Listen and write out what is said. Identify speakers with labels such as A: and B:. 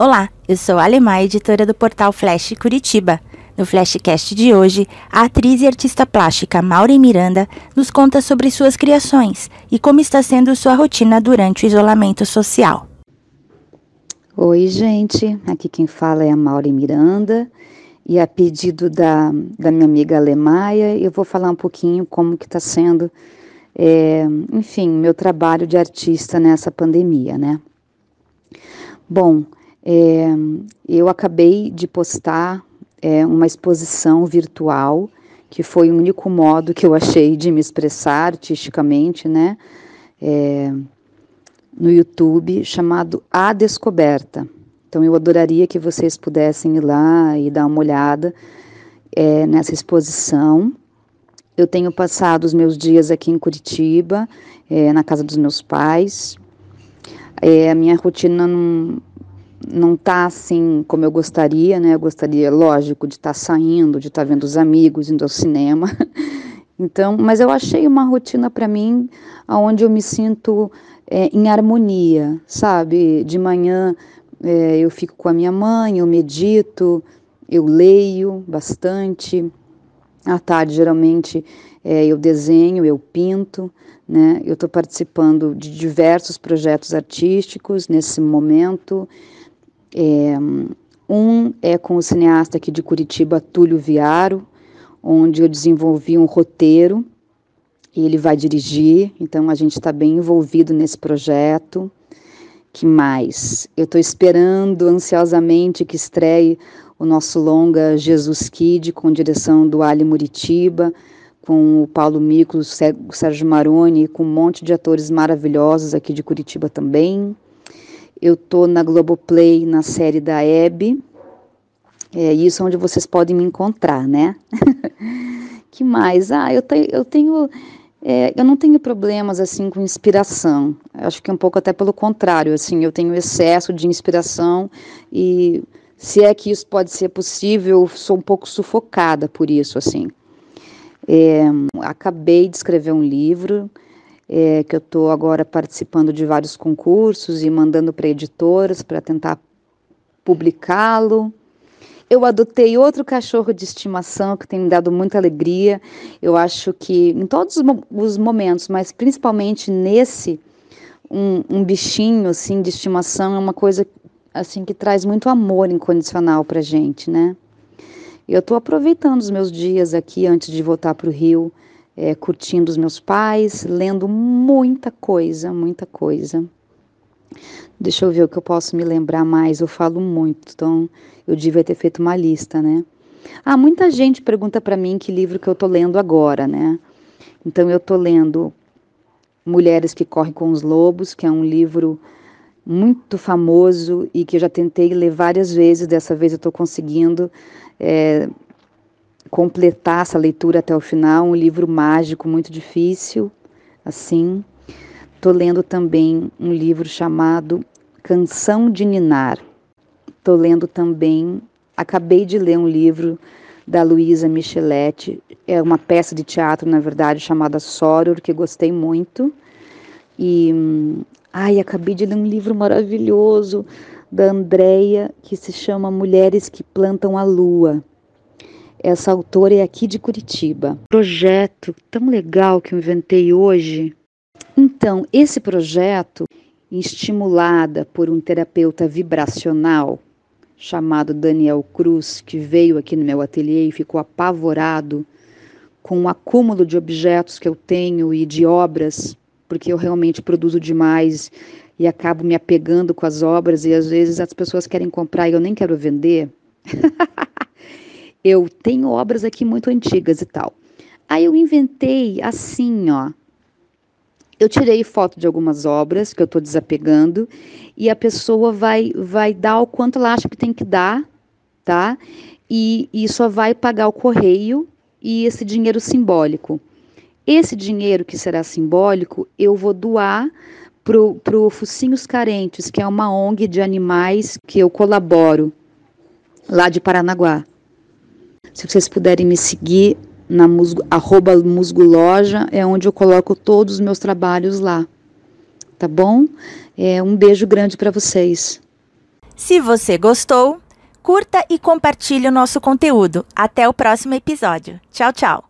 A: Olá, eu sou a Alemã, editora do portal Flash Curitiba. No Flashcast de hoje, a atriz e artista plástica Maureen Miranda nos conta sobre suas criações e como está sendo sua rotina durante o isolamento social.
B: Oi, gente. Aqui quem fala é a Maureen Miranda. E a pedido da, da minha amiga Alemaia, eu vou falar um pouquinho como que está sendo, é, enfim, meu trabalho de artista nessa pandemia, né? Bom, é, eu acabei de postar é, uma exposição virtual, que foi o único modo que eu achei de me expressar artisticamente, né? É, no YouTube, chamado A Descoberta. Então, eu adoraria que vocês pudessem ir lá e dar uma olhada é, nessa exposição. Eu tenho passado os meus dias aqui em Curitiba, é, na casa dos meus pais. É, a minha rotina não, não tá assim como eu gostaria, né? Eu gostaria, lógico, de estar tá saindo, de estar tá vendo os amigos, indo ao cinema. Então, mas eu achei uma rotina para mim onde eu me sinto é, em harmonia, sabe? De manhã é, eu fico com a minha mãe, eu medito, eu leio bastante. À tarde, geralmente, é, eu desenho, eu pinto, né? Eu estou participando de diversos projetos artísticos nesse momento. É, um é com o cineasta aqui de Curitiba, Túlio Viaro, onde eu desenvolvi um roteiro e ele vai dirigir, então a gente está bem envolvido nesse projeto. Que mais? Eu estou esperando ansiosamente que estreie o nosso longa Jesus Kid, com direção do Ali Muritiba, com o Paulo Mico, o Sérgio Maroni, com um monte de atores maravilhosos aqui de Curitiba também. Eu tô na Globoplay, na série da Hebe. É isso onde vocês podem me encontrar, né? que mais? Ah, eu, te, eu tenho. É, eu não tenho problemas assim com inspiração. Acho que um pouco até pelo contrário, assim, eu tenho excesso de inspiração e se é que isso pode ser possível, eu sou um pouco sufocada por isso, assim. É, acabei de escrever um livro é, que eu estou agora participando de vários concursos e mandando para editoras para tentar publicá-lo. Eu adotei outro cachorro de estimação que tem me dado muita alegria. Eu acho que em todos os momentos, mas principalmente nesse, um, um bichinho assim de estimação é uma coisa assim que traz muito amor incondicional para gente, né? Eu estou aproveitando os meus dias aqui antes de voltar para o Rio é, curtindo os meus pais, lendo muita coisa, muita coisa. Deixa eu ver o que eu posso me lembrar mais. Eu falo muito, então eu devia ter feito uma lista, né? Ah, muita gente pergunta para mim que livro que eu tô lendo agora, né? Então eu tô lendo Mulheres que Correm com os Lobos, que é um livro muito famoso e que eu já tentei ler várias vezes. Dessa vez eu estou conseguindo é, completar essa leitura até o final, um livro mágico muito difícil, assim. Estou lendo também um livro chamado Canção de Ninar. Estou lendo também, acabei de ler um livro da Luísa Micheletti, é uma peça de teatro, na verdade, chamada Soror, que gostei muito. E, ai, acabei de ler um livro maravilhoso da Andrea, que se chama Mulheres que Plantam a Lua. Essa autora é aqui de Curitiba. Projeto tão legal que eu inventei hoje. Então, esse projeto, estimulada por um terapeuta vibracional chamado Daniel Cruz, que veio aqui no meu ateliê e ficou apavorado com o acúmulo de objetos que eu tenho e de obras, porque eu realmente produzo demais e acabo me apegando com as obras e às vezes as pessoas querem comprar e eu nem quero vender. eu tenho obras aqui muito antigas e tal. Aí eu inventei assim, ó. Eu tirei foto de algumas obras que eu estou desapegando e a pessoa vai vai dar o quanto ela acha que tem que dar, tá? E, e só vai pagar o correio e esse dinheiro simbólico. Esse dinheiro que será simbólico, eu vou doar para o Focinhos Carentes, que é uma ONG de animais que eu colaboro lá de Paranaguá. Se vocês puderem me seguir na musgo, arroba musguloja, é onde eu coloco todos os meus trabalhos lá. Tá bom? É, um beijo grande para vocês.
A: Se você gostou, curta e compartilhe o nosso conteúdo. Até o próximo episódio. Tchau, tchau.